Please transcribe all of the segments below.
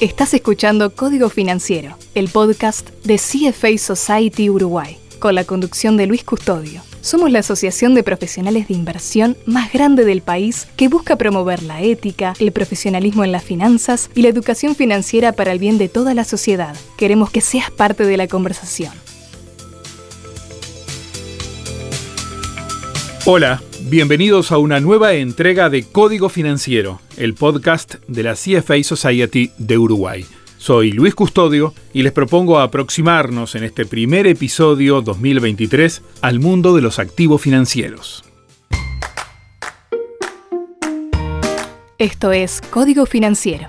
Estás escuchando Código Financiero, el podcast de CFA Society Uruguay, con la conducción de Luis Custodio. Somos la asociación de profesionales de inversión más grande del país que busca promover la ética, el profesionalismo en las finanzas y la educación financiera para el bien de toda la sociedad. Queremos que seas parte de la conversación. Hola, bienvenidos a una nueva entrega de Código Financiero, el podcast de la CFA Society de Uruguay. Soy Luis Custodio y les propongo aproximarnos en este primer episodio 2023 al mundo de los activos financieros. Esto es Código Financiero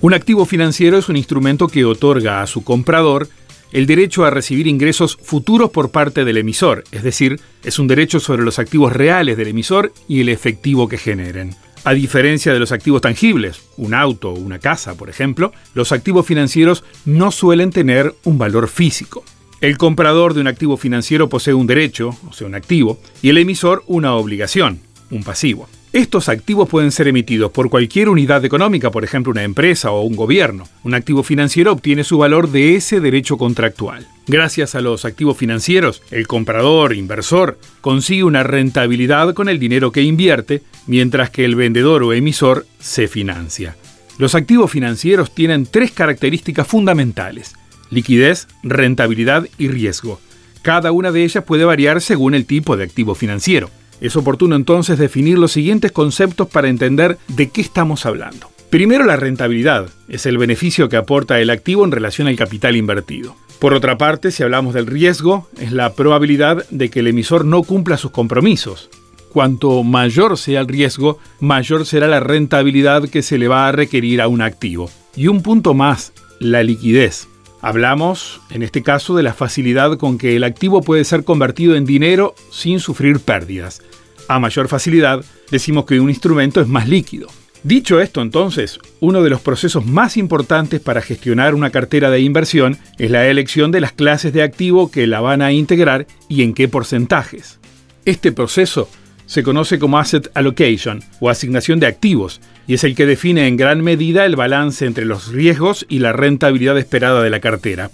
Un activo financiero es un instrumento que otorga a su comprador el derecho a recibir ingresos futuros por parte del emisor, es decir, es un derecho sobre los activos reales del emisor y el efectivo que generen. A diferencia de los activos tangibles, un auto o una casa, por ejemplo, los activos financieros no suelen tener un valor físico. El comprador de un activo financiero posee un derecho, o sea, un activo, y el emisor una obligación, un pasivo. Estos activos pueden ser emitidos por cualquier unidad económica, por ejemplo una empresa o un gobierno. Un activo financiero obtiene su valor de ese derecho contractual. Gracias a los activos financieros, el comprador, inversor, consigue una rentabilidad con el dinero que invierte, mientras que el vendedor o emisor se financia. Los activos financieros tienen tres características fundamentales, liquidez, rentabilidad y riesgo. Cada una de ellas puede variar según el tipo de activo financiero. Es oportuno entonces definir los siguientes conceptos para entender de qué estamos hablando. Primero, la rentabilidad es el beneficio que aporta el activo en relación al capital invertido. Por otra parte, si hablamos del riesgo, es la probabilidad de que el emisor no cumpla sus compromisos. Cuanto mayor sea el riesgo, mayor será la rentabilidad que se le va a requerir a un activo. Y un punto más, la liquidez. Hablamos, en este caso, de la facilidad con que el activo puede ser convertido en dinero sin sufrir pérdidas. A mayor facilidad, decimos que un instrumento es más líquido. Dicho esto, entonces, uno de los procesos más importantes para gestionar una cartera de inversión es la elección de las clases de activo que la van a integrar y en qué porcentajes. Este proceso se conoce como asset allocation o asignación de activos y es el que define en gran medida el balance entre los riesgos y la rentabilidad esperada de la cartera.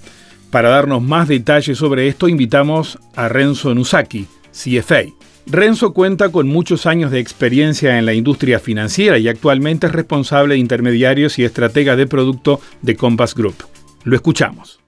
Para darnos más detalles sobre esto invitamos a Renzo Nusaki, CFA. Renzo cuenta con muchos años de experiencia en la industria financiera y actualmente es responsable de intermediarios y estratega de producto de Compass Group. Lo escuchamos.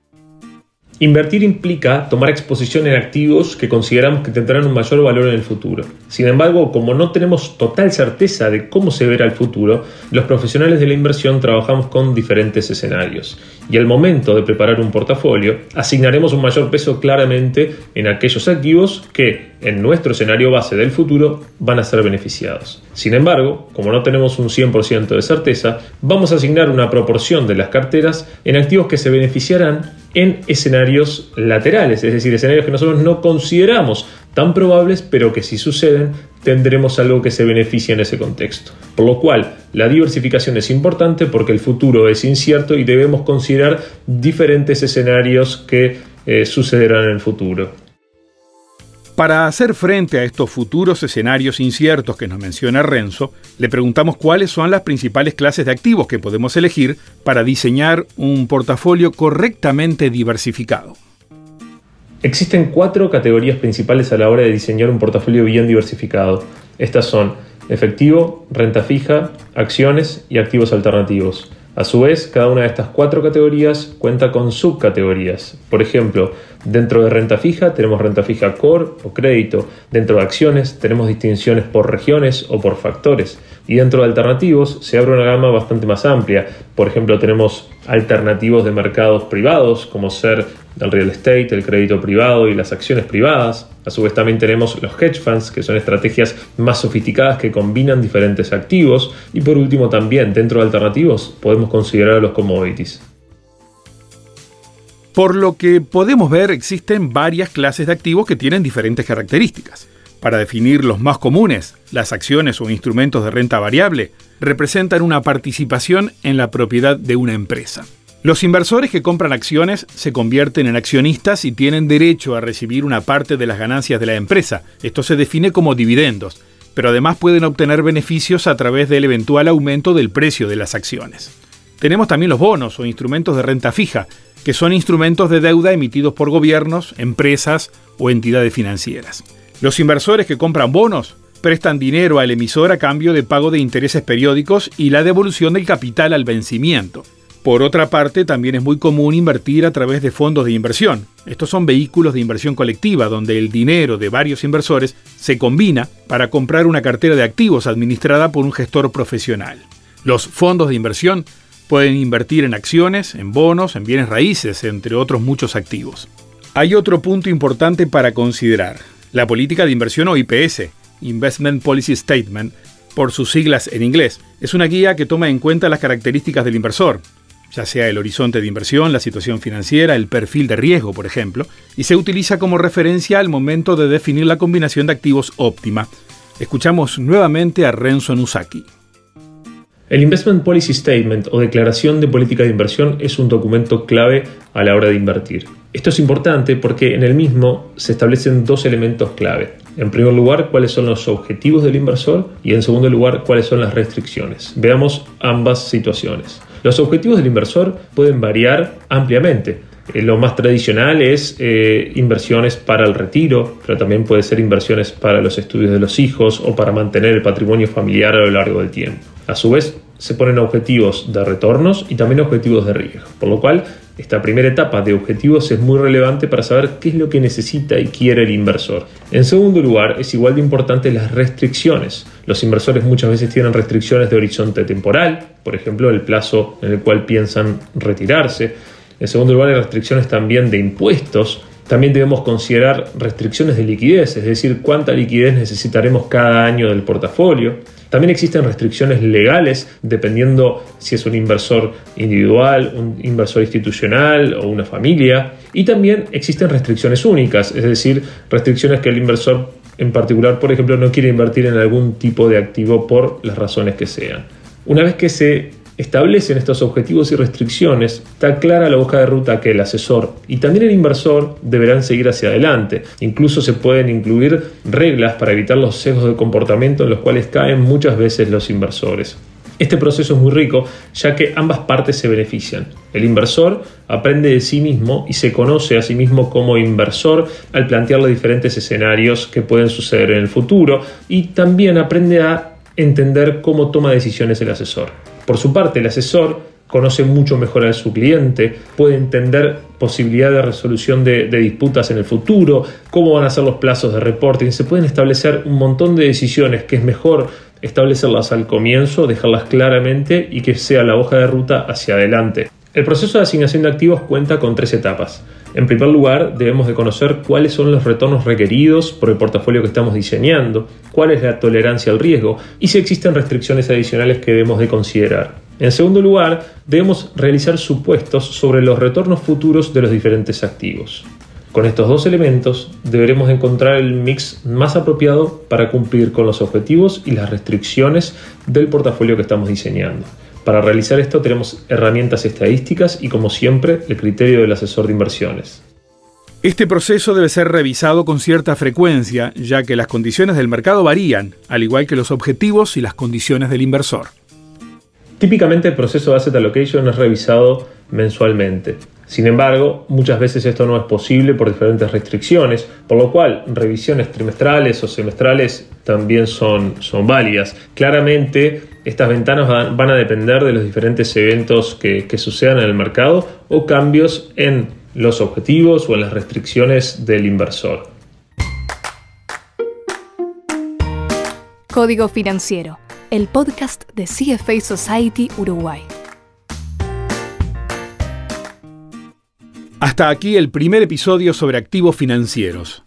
Invertir implica tomar exposición en activos que consideramos que tendrán un mayor valor en el futuro. Sin embargo, como no tenemos total certeza de cómo se verá el futuro, los profesionales de la inversión trabajamos con diferentes escenarios. Y al momento de preparar un portafolio, asignaremos un mayor peso claramente en aquellos activos que, en nuestro escenario base del futuro, van a ser beneficiados. Sin embargo, como no tenemos un 100% de certeza, vamos a asignar una proporción de las carteras en activos que se beneficiarán en escenarios laterales, es decir, escenarios que nosotros no consideramos tan probables, pero que si suceden tendremos algo que se beneficie en ese contexto. Por lo cual, la diversificación es importante porque el futuro es incierto y debemos considerar diferentes escenarios que eh, sucederán en el futuro. Para hacer frente a estos futuros escenarios inciertos que nos menciona Renzo, le preguntamos cuáles son las principales clases de activos que podemos elegir para diseñar un portafolio correctamente diversificado. Existen cuatro categorías principales a la hora de diseñar un portafolio bien diversificado. Estas son efectivo, renta fija, acciones y activos alternativos. A su vez, cada una de estas cuatro categorías cuenta con subcategorías. Por ejemplo, dentro de renta fija tenemos renta fija core o crédito. Dentro de acciones tenemos distinciones por regiones o por factores. Y dentro de alternativos se abre una gama bastante más amplia. Por ejemplo, tenemos alternativos de mercados privados, como ser el real estate, el crédito privado y las acciones privadas. A su vez también tenemos los hedge funds, que son estrategias más sofisticadas que combinan diferentes activos. Y por último también, dentro de alternativos, podemos considerar los commodities. Por lo que podemos ver, existen varias clases de activos que tienen diferentes características. Para definir los más comunes, las acciones o instrumentos de renta variable representan una participación en la propiedad de una empresa. Los inversores que compran acciones se convierten en accionistas y tienen derecho a recibir una parte de las ganancias de la empresa. Esto se define como dividendos. pero además pueden obtener beneficios a través del eventual aumento del precio de las acciones. Tenemos también los bonos o instrumentos de renta fija, que son instrumentos de deuda emitidos por gobiernos, empresas o entidades financieras. Los inversores que compran bonos prestan dinero al emisor a cambio de pago de intereses periódicos y la devolución del capital al vencimiento. Por otra parte, también es muy común invertir a través de fondos de inversión. Estos son vehículos de inversión colectiva donde el dinero de varios inversores se combina para comprar una cartera de activos administrada por un gestor profesional. Los fondos de inversión pueden invertir en acciones, en bonos, en bienes raíces, entre otros muchos activos. Hay otro punto importante para considerar. La política de inversión o IPS, Investment Policy Statement, por sus siglas en inglés, es una guía que toma en cuenta las características del inversor, ya sea el horizonte de inversión, la situación financiera, el perfil de riesgo, por ejemplo, y se utiliza como referencia al momento de definir la combinación de activos óptima. Escuchamos nuevamente a Renzo Nusaki. El Investment Policy Statement o Declaración de Política de Inversión es un documento clave a la hora de invertir. Esto es importante porque en el mismo se establecen dos elementos clave. En primer lugar, cuáles son los objetivos del inversor y en segundo lugar, cuáles son las restricciones. Veamos ambas situaciones. Los objetivos del inversor pueden variar ampliamente. Eh, lo más tradicional es eh, inversiones para el retiro, pero también puede ser inversiones para los estudios de los hijos o para mantener el patrimonio familiar a lo largo del tiempo. A su vez, se ponen objetivos de retornos y también objetivos de riesgo, por lo cual esta primera etapa de objetivos es muy relevante para saber qué es lo que necesita y quiere el inversor. En segundo lugar, es igual de importante las restricciones. Los inversores muchas veces tienen restricciones de horizonte temporal, por ejemplo, el plazo en el cual piensan retirarse. En segundo lugar, hay restricciones también de impuestos. También debemos considerar restricciones de liquidez, es decir, cuánta liquidez necesitaremos cada año del portafolio. También existen restricciones legales dependiendo si es un inversor individual, un inversor institucional o una familia. Y también existen restricciones únicas, es decir, restricciones que el inversor en particular, por ejemplo, no quiere invertir en algún tipo de activo por las razones que sean. Una vez que se establecen estos objetivos y restricciones, está clara la hoja de ruta que el asesor y también el inversor deberán seguir hacia adelante. Incluso se pueden incluir reglas para evitar los sesgos de comportamiento en los cuales caen muchas veces los inversores. Este proceso es muy rico ya que ambas partes se benefician. El inversor aprende de sí mismo y se conoce a sí mismo como inversor al plantear los diferentes escenarios que pueden suceder en el futuro y también aprende a entender cómo toma decisiones el asesor. Por su parte, el asesor conoce mucho mejor a su cliente, puede entender posibilidad de resolución de, disputas en el futuro, cómo van a ser los plazos de reporting, se pueden establecer un montón de decisiones que es mejor establecerlas al comienzo, dejarlas claramente y que sea la hoja de ruta hacia adelante. El proceso de asignación de activos cuenta con tres etapas. En primer lugar, debemos de conocer cuáles son los retornos requeridos por el portafolio que estamos diseñando, cuál es la tolerancia al riesgo y si existen restricciones adicionales que debemos de considerar. En segundo lugar, debemos realizar supuestos sobre los retornos futuros de los diferentes activos. Con estos dos elementos deberemos encontrar el mix más apropiado para cumplir con los objetivos y las restricciones del portafolio que estamos diseñando. Para realizar esto tenemos herramientas estadísticas y como siempre el criterio del asesor de inversiones. Este proceso debe ser revisado con cierta frecuencia, ya que las condiciones del mercado varían, al igual que los objetivos y las condiciones del inversor. Típicamente el proceso de asset allocation es revisado mensualmente. Sin embargo, muchas veces esto no es posible por diferentes restricciones, por lo cual revisiones trimestrales o semestrales también son, son válidas. Claramente, estas ventanas van, a depender de los diferentes eventos que, que sucedan en el mercado o cambios en los objetivos o en las restricciones del inversor. Código Financiero, el podcast de CFA Society Uruguay. Hasta aquí el primer episodio sobre activos financieros.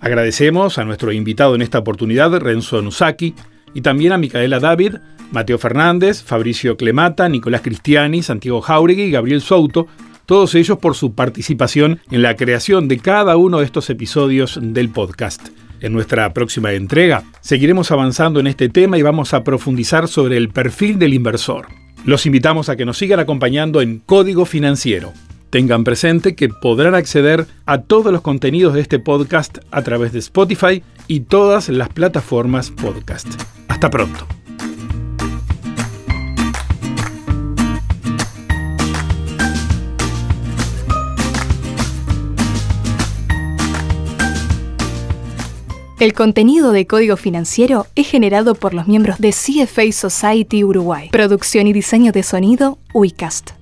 Agradecemos a nuestro invitado en esta oportunidad, Renzo Nusaki, y también a Micaela David, Mateo Fernández, Fabricio Clemata, Nicolás Cristiani, Santiago Jauregui y Gabriel Souto, todos ellos por su participación en la creación de cada uno de estos episodios del podcast. En nuestra próxima entrega seguiremos avanzando en este tema y vamos a profundizar sobre el perfil del inversor. Los invitamos a que nos sigan acompañando en Código Financiero Tengan presente que podrán acceder a todos los contenidos de este podcast a través de Spotify y todas las plataformas podcast. Hasta pronto. El contenido de Código Financiero es generado por los miembros de CFA Society Uruguay. Producción y diseño de sonido, UICAST.